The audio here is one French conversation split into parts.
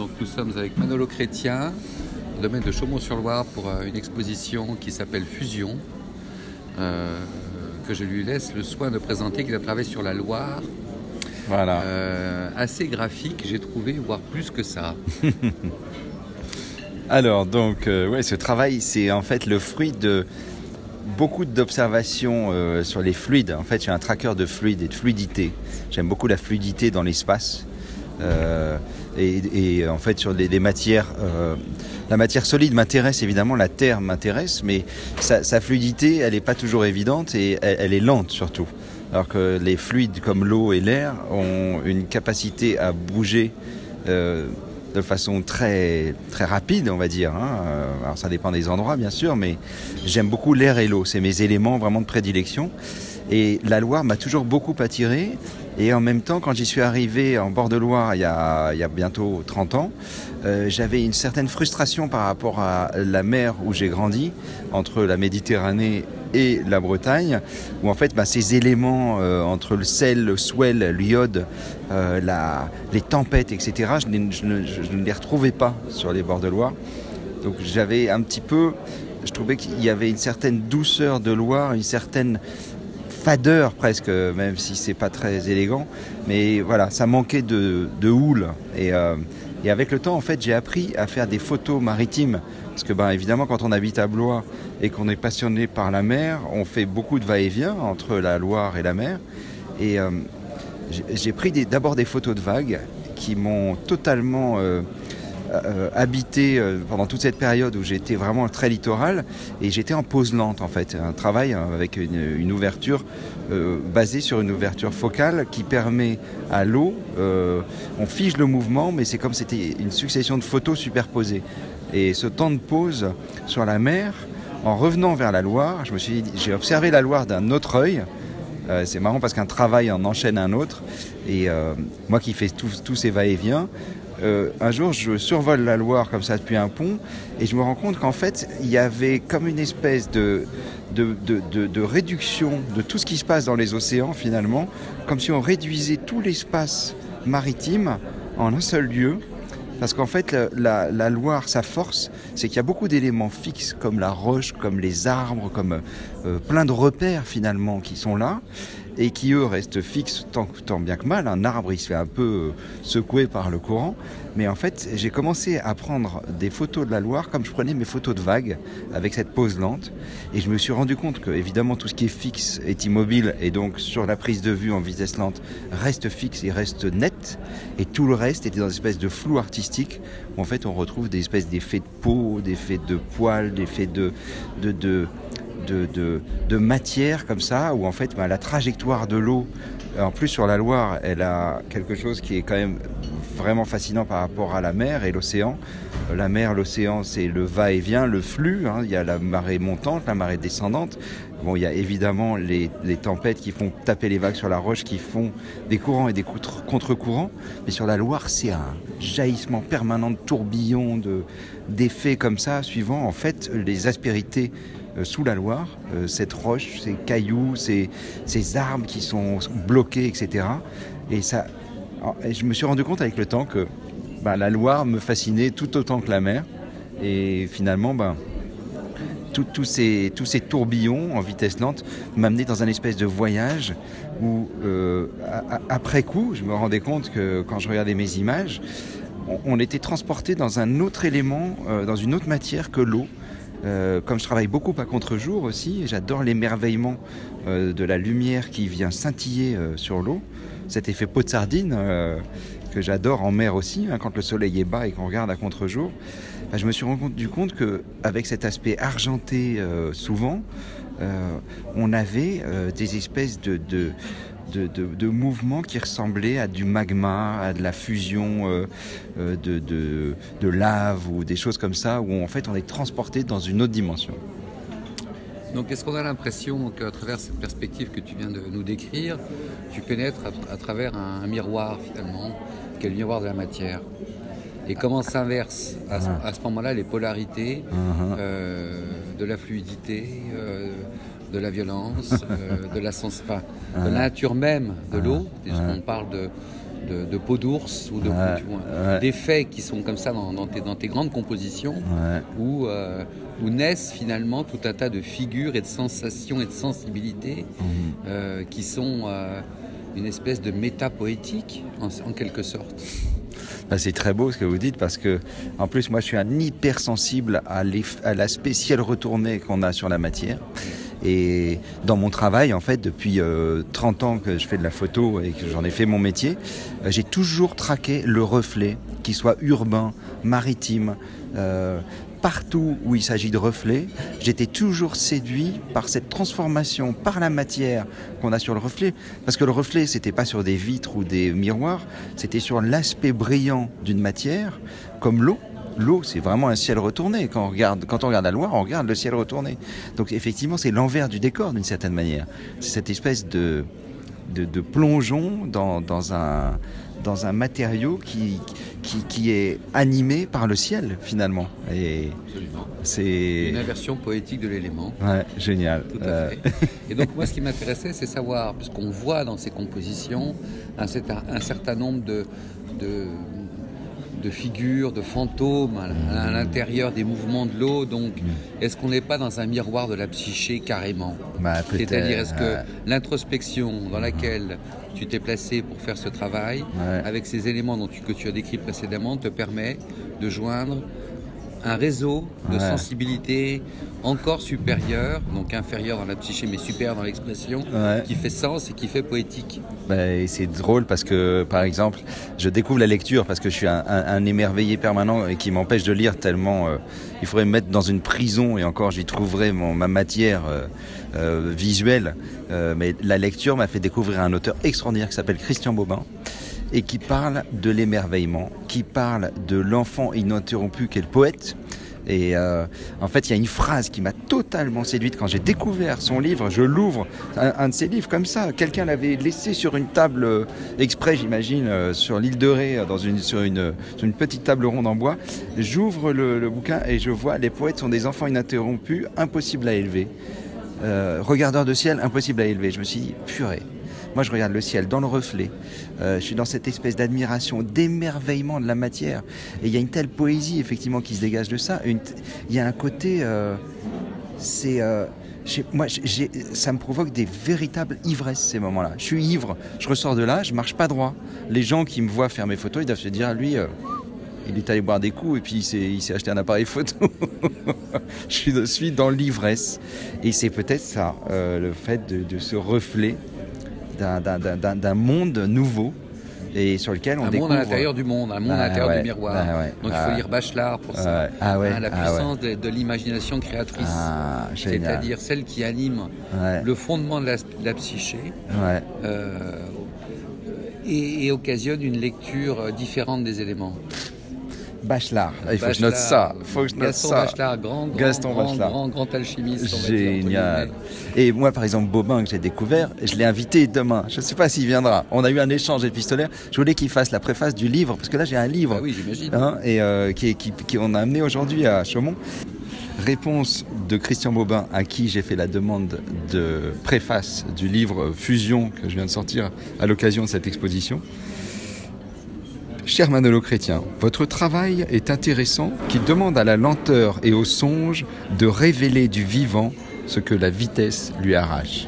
Donc nous sommes avec Manolo Chrétien, domaine de Chaumont-sur-Loire pour euh, une exposition qui s'appelle Fusion, euh, que je lui laisse le soin de présenter, qu'il a travaillé sur la Loire. Voilà. Euh, assez graphique, j'ai trouvé, voire plus que ça. Alors, donc, ouais, ce travail, c'est en fait le fruit de beaucoup d'observations sur les fluides. En fait, je suis un tracker de fluides et de fluidité. J'aime beaucoup la fluidité dans l'espace. Et, en fait, sur les, matières, euh, la matière solide m'intéresse évidemment, la terre m'intéresse, mais sa, fluidité, elle n'est pas toujours évidente et elle, est lente surtout. Alors que les fluides comme l'eau et l'air ont une capacité à bouger euh, de façon très, très rapide, on va dire. Hein. Alors ça dépend des endroits, bien sûr, mais j'aime beaucoup l'air et l'eau. C'est mes éléments vraiment de prédilection. Et la Loire m'a toujours beaucoup attiré. Et en même temps, quand j'y suis arrivé en bord de Loire il y a, bientôt 30 ans, euh, j'avais une certaine frustration par rapport à la mer où j'ai grandi, entre la Méditerranée et la Bretagne, où en fait bah, ces éléments euh, entre le sel, le swell, l'iode, euh, les tempêtes, etc., je, je, ne les retrouvais pas sur les bords de Loire. Donc j'avais un petit peu, je trouvais qu'il y avait une certaine douceur de Loire, une certaine fadeur presque, même si c'est pas très élégant. Mais voilà, ça manquait de, houle. Euh, et, avec le temps, en fait, j'ai appris à faire des photos maritimes. Parce que, ben, évidemment, quand on habite à Blois et qu'on est passionné par la mer, on fait beaucoup de va-et-vient entre la Loire et la mer. Et euh, j'ai pris d'abord des, photos de vagues qui m'ont totalement euh, habité euh, pendant toute cette période où j'étais vraiment très littoral et j'étais en pause lente en fait, un travail hein, avec une, ouverture euh, basée sur une ouverture focale qui permet à l'eau, on fige le mouvement mais c'est comme c'était une succession de photos superposées. Et ce temps de pause sur la mer, en revenant vers la Loire, je me suis j'ai observé la Loire d'un autre œil. c'est marrant parce qu'un travail en enchaîne un autre. Et moi qui fais tous ces va-et-vient, euh, un jour, je survole la Loire comme ça depuis un pont et je me rends compte qu'en fait, il y avait comme une espèce de, de, réduction de tout ce qui se passe dans les océans finalement, comme si on réduisait tout l'espace maritime en un seul lieu. Parce qu'en fait, la, Loire, sa force, c'est qu'il y a beaucoup d'éléments fixes, comme la roche, comme les arbres, comme euh, plein de repères finalement qui sont là et qui eux restent fixes tant, bien que mal. Un arbre, il se fait un peu euh, secouer par le courant. Mais en fait, j'ai commencé à prendre des photos de la Loire comme je prenais mes photos de vagues avec cette pose lente. Et je me suis rendu compte que, évidemment, tout ce qui est fixe est immobile et donc sur la prise de vue en vitesse lente reste fixe et reste net. Et tout le reste était dans une espèce de flou artistique où en fait on retrouve des espèces d'effets de peau, d'effets de poils, d'effets de, de, de de, matière comme ça, où en fait bah, la trajectoire de l'eau, en plus sur la Loire, elle a quelque chose qui est quand même vraiment fascinant par rapport à la mer et l'océan. La mer, l'océan, c'est le va-et-vient, le flux. Hein. Il y a la marée montante, la marée descendante. Bon, il y a évidemment les, tempêtes qui font taper les vagues sur la roche, qui font des courants et des contre-courants. Mais sur la Loire, c'est un jaillissement permanent de tourbillons, d'effets comme ça, suivant en fait les aspérités euh, sous la Loire, euh, cette roche, ces cailloux, ces, arbres qui sont bloqués, etc. Et ça, je me suis rendu compte avec le temps que bah, la Loire me fascinait tout autant que la mer. Et finalement, bah, tous ces, tourbillons en vitesse lente m'amenaient dans un espèce de voyage où, euh, après coup, je me rendais compte que quand je regardais mes images, on, était transporté dans un autre élément, dans une autre matière que l'eau. Euh, comme je travaille beaucoup à contre-jour aussi, j'adore l'émerveillement euh, de la lumière qui vient scintiller euh, sur l'eau. Cet effet pot de sardine que j'adore en mer aussi, hein, quand le soleil est bas et qu'on regarde à contre-jour. Bah, je me suis rendu compte qu'avec cet aspect argenté souvent, on avait des espèces de, mouvements qui ressemblaient à du magma, à de la fusion euh, euh, de, lave ou des choses comme ça, où en fait on est transporté dans une autre dimension. Donc est-ce qu'on a l'impression qu'à travers cette perspective que tu viens de nous décrire, tu pénètres à, travers un, miroir finalement, qui est le miroir de la matière? Et comment s'inversent à, ce ah. moment-là les polarités uh-huh. euh, de la fluidité, de la violence, de la sens, de la nature même de l'eau, puisqu'on parle de, de, de peau d'ours ou de, Ouais, ouais. d'effets qui sont comme ça dans, dans tes, dans tes grandes compositions Ouais. où, euh, où naissent finalement tout un tas de figures et de sensations et de sensibilités Mhm. euh, qui sont euh, une espèce de métapoétique en, en quelque sorte. Bah, c'est très beau ce que vous dites parce que, en plus, moi, je suis un hypersensible à l'aspect ciel retourné qu'on a sur la matière. Et dans mon travail, en fait, depuis euh, 30 ans que je fais de la photo et que j'en ai fait mon métier, euh, j'ai toujours traqué le reflet, qu'il soit urbain, maritime, euh, partout où il s'agit de reflets, j'étais toujours séduit par cette transformation par la matière qu'on a sur le reflet. Parce que le reflet, c'était pas sur des vitres ou des miroirs, c'était sur l'aspect brillant d'une matière, comme l'eau. L'eau, c'est vraiment un ciel retourné. Quand on, regarde, quand on regarde la Loire, on regarde le ciel retourné. Donc effectivement, c'est l'envers du décor d'une certaine manière. C'est cette espèce de, de, de plongeon dans, dans, un, dans un matériau qui, qui, qui est animé par le ciel finalement. Et Absolument. c'est Une inversion poétique de l'élément. ouais, génial. Tout à Euh, fait. Et donc moi, ce qui m'intéressait, c'est savoir, puisqu'on voit dans ces compositions un certain, un certain nombre de, de, de figures, de fantômes à, à l'intérieur des mouvements de l'eau. Donc, est-ce qu'on n'est pas dans un miroir de la psyché carrément bah, C'est-à-dire, est-ce que euh, l'introspection dans laquelle tu t'es placé pour faire ce travail, Ouais. avec ces éléments dont tu- que tu as décrits précédemment, te permet de joindre un réseau de Ouais. sensibilité encore supérieur, donc inférieur dans la psyché, mais supérieur dans l'expression, Ouais. qui fait sens et qui fait poétique. Bah, et c'est drôle parce que, par exemple, je découvre la lecture parce que je suis un, un- un émerveillé permanent et qui m'empêche de lire tellement euh, il faudrait me mettre dans une prison et encore j'y trouverais mon, ma matière euh, euh, visuelle. Mais la lecture m'a fait découvrir un auteur extraordinaire qui s'appelle Christian Bobin et qui parle de l'émerveillement, qui parle de l'enfant ininterrompu qu'est le poète. Et euh, en fait, il y a une phrase qui m'a totalement séduite quand j'ai découvert son livre. Je l'ouvre, un, de ses livres comme ça. Quelqu'un l'avait laissé sur une table euh, exprès, j'imagine, euh, sur l'île de Ré, dans une, sur, une, petite table ronde en bois. J'ouvre le, bouquin et je vois les poètes sont des enfants ininterrompus, impossibles à élever. Regardeurs de ciel, impossible à élever. Je me suis dit, purée. Moi, je regarde le ciel dans le reflet. Euh, je suis dans cette espèce d'admiration, d'émerveillement de la matière. Et il y a une telle poésie, effectivement, qui se dégage de ça. Il y a un côté. euh, c'est. euh, moi, ça me provoque des véritables ivresses, ces moments-là. Je suis ivre, je ressors de là, je marche pas droit. Les gens qui me voient faire mes photos, ils doivent se dire, lui. il est allé boire des coups et puis il s'est, acheté un appareil photo. je suis, dans l'ivresse. Et c'est peut-être ça, le fait de ce reflet d'un, monde nouveau et sur lequel on un découvre... monde à l'intérieur du monde, un monde Ah, à l'intérieur ouais, du miroir. ah, ouais, Donc il ah. faut lire Bachelard pour ça. Ouais, ah Hein, la ah puissance de, de l'imagination créatrice. Ah. C'est-à-dire celle qui anime le fondement de la, de la psyché euh, et, et occasionne une lecture euh, différente des éléments. Bachelard. Ah, il faut que je Bachelard, note ça. Il faut que je note Gaston ça. Bachelard, grand, grand, Gaston grand, Bachelard. grand, grand alchimiste. dire, entre Génial. Et moi, par exemple, Bobin, que j'ai découvert, je l'ai invité demain. Je ne sais pas s'il viendra. On a eu un échange épistolaire. Je voulais qu'il fasse la préface du livre, parce que là, j'ai un livre. Ah oui, j'imagine. hein, et euh, qui, qui, qui- on a amené aujourd'hui à Chaumont. Réponse de Christian Bobin, à qui j'ai fait la demande de préface du livre Fusion que je viens de sortir à l'occasion de cette exposition. Cher Manolo Chrétien, votre travail est intéressant qui demande à la lenteur et au songe de révéler du vivant ce que la vitesse lui arrache.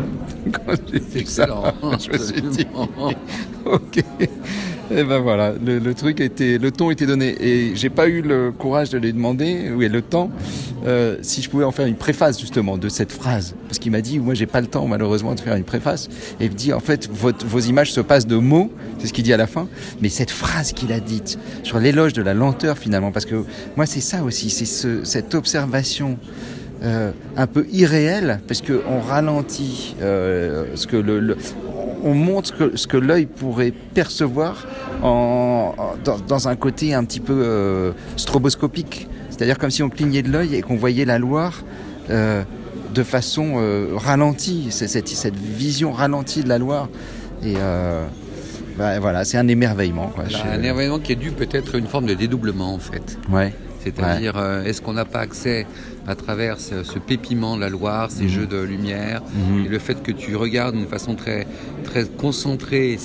Quand j'ai ça, excellent. je me suis dit, ok. Et ben voilà, le, truc était, le ton était donné. Et j'ai pas eu le courage de lui demander, oui, le temps, euh, si je pouvais en faire une préface justement de cette phrase. Parce qu'il m'a dit, moi j'ai pas le temps malheureusement de faire une préface. Et il me dit, en fait, vos images se passent de mots, c'est ce qu'il dit à la fin. Mais cette phrase qu'il a dite sur l'éloge de la lenteur finalement, parce que moi c'est ça aussi, c'est ce, cette observation euh, un peu irréel parce qu'on ralentit euh, ce que le, le- on montre ce que, ce que l'œil pourrait percevoir en, en- dans, dans un côté un petit peu euh, stroboscopique. C'est-à-dire comme si on clignait de l'œil et qu'on voyait la Loire euh, de façon euh, ralentie. C'est cette, cette vision ralentie de la Loire. Et bah, voilà c'est un émerveillement quoi. Là, Je- Un événement qui est dû peut-être à une forme de dédoublement en fait. ouais. C'est-à-dire, est-ce qu'on n'a pas accès à travers ce, ce pépiment de la Loire, ces jeux de lumière, Mhm. et le fait que tu regardes d'une façon très, très concentrée,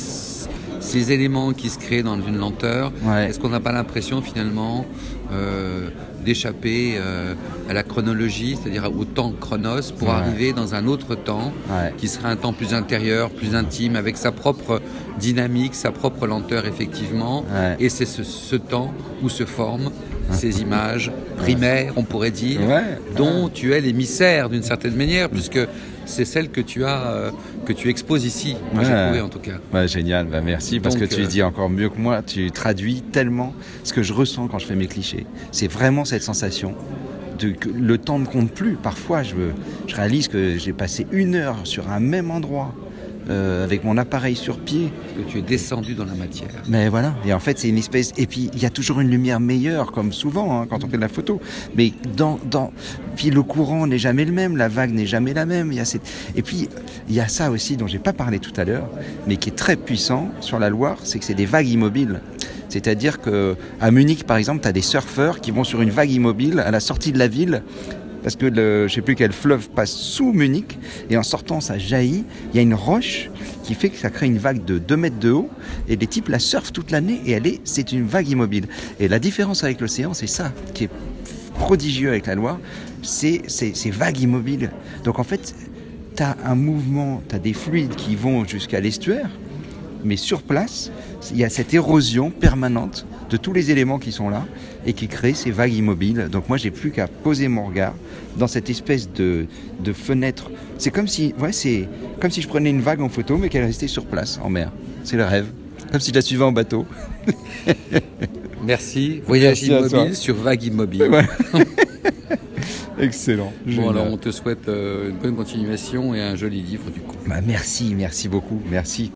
ces éléments qui se créent dans une lenteur, Ouais. est-ce qu'on n'a pas l'impression finalement euh, d'échapper euh, à la chronologie, c'est-à-dire au temps chronos, pour Ouais. arriver dans un autre temps Ouais. qui sera un temps plus intérieur, plus intime, avec sa propre dynamique, sa propre lenteur effectivement. Et c'est ce, ce temps où se forment ces images primaires, on pourrait dire, Ouais. dont tu es l'émissaire d'une certaine manière, puisque c'est celle que tu as, euh, que tu exposes ici. Moi, j'ai Ouais. trouvé en tout cas. Ouais, génial, bah, merci parce Donc, que tu euh, dis encore mieux que moi, tu traduis tellement ce que je ressens quand je fais mes clichés. C'est vraiment cette sensation de que le temps ne compte plus. Parfois, je, je réalise que j'ai passé une heure sur un même endroit euh, avec mon appareil sur pied. Que tu es descendu dans la matière. Mais voilà, et en fait c'est une espèce... Et puis il y a toujours une lumière meilleure, comme souvent hein, quand on fait de la photo. Mais dans... dans... Puis le courant n'est jamais le même, la vague n'est jamais la même. Il y a cette... Et puis il y a ça aussi dont j'ai pas parlé tout à l'heure, mais qui est très puissant sur la Loire, c'est que c'est des vagues immobiles. C'est-à-dire que à Munich par exemple, tu as des surfeurs qui vont sur une vague immobile à la sortie de la ville parce que le, je sais plus quel fleuve passe sous Munich, et en sortant ça jaillit, il y a une roche qui fait que ça crée une vague de 2 mètres de haut, et les types la surfent toute l'année, et elle est, c'est une vague immobile. Et la différence avec l'océan, c'est ça qui est prodigieux avec la Loire, c'est c'est- ces vagues immobiles. Donc en fait, tu as un mouvement, tu as des fluides qui vont jusqu'à l'estuaire, mais sur place, il y a cette érosion permanente de tous les éléments qui sont là et qui créent ces vagues immobiles. Donc moi, j'ai plus qu'à poser mon regard dans cette espèce de, de fenêtre. C'est comme si, ouais, c'est comme si je prenais une vague en photo, mais qu'elle restait sur place en mer. C'est le rêve. Comme si je la suivais en bateau. Merci. Voyage Merci immobile sur vague immobile. Ouais. Excellent. Bon, alors on te souhaite euh, une bonne continuation et un joli livre du coup. Bah, merci, merci beaucoup, merci.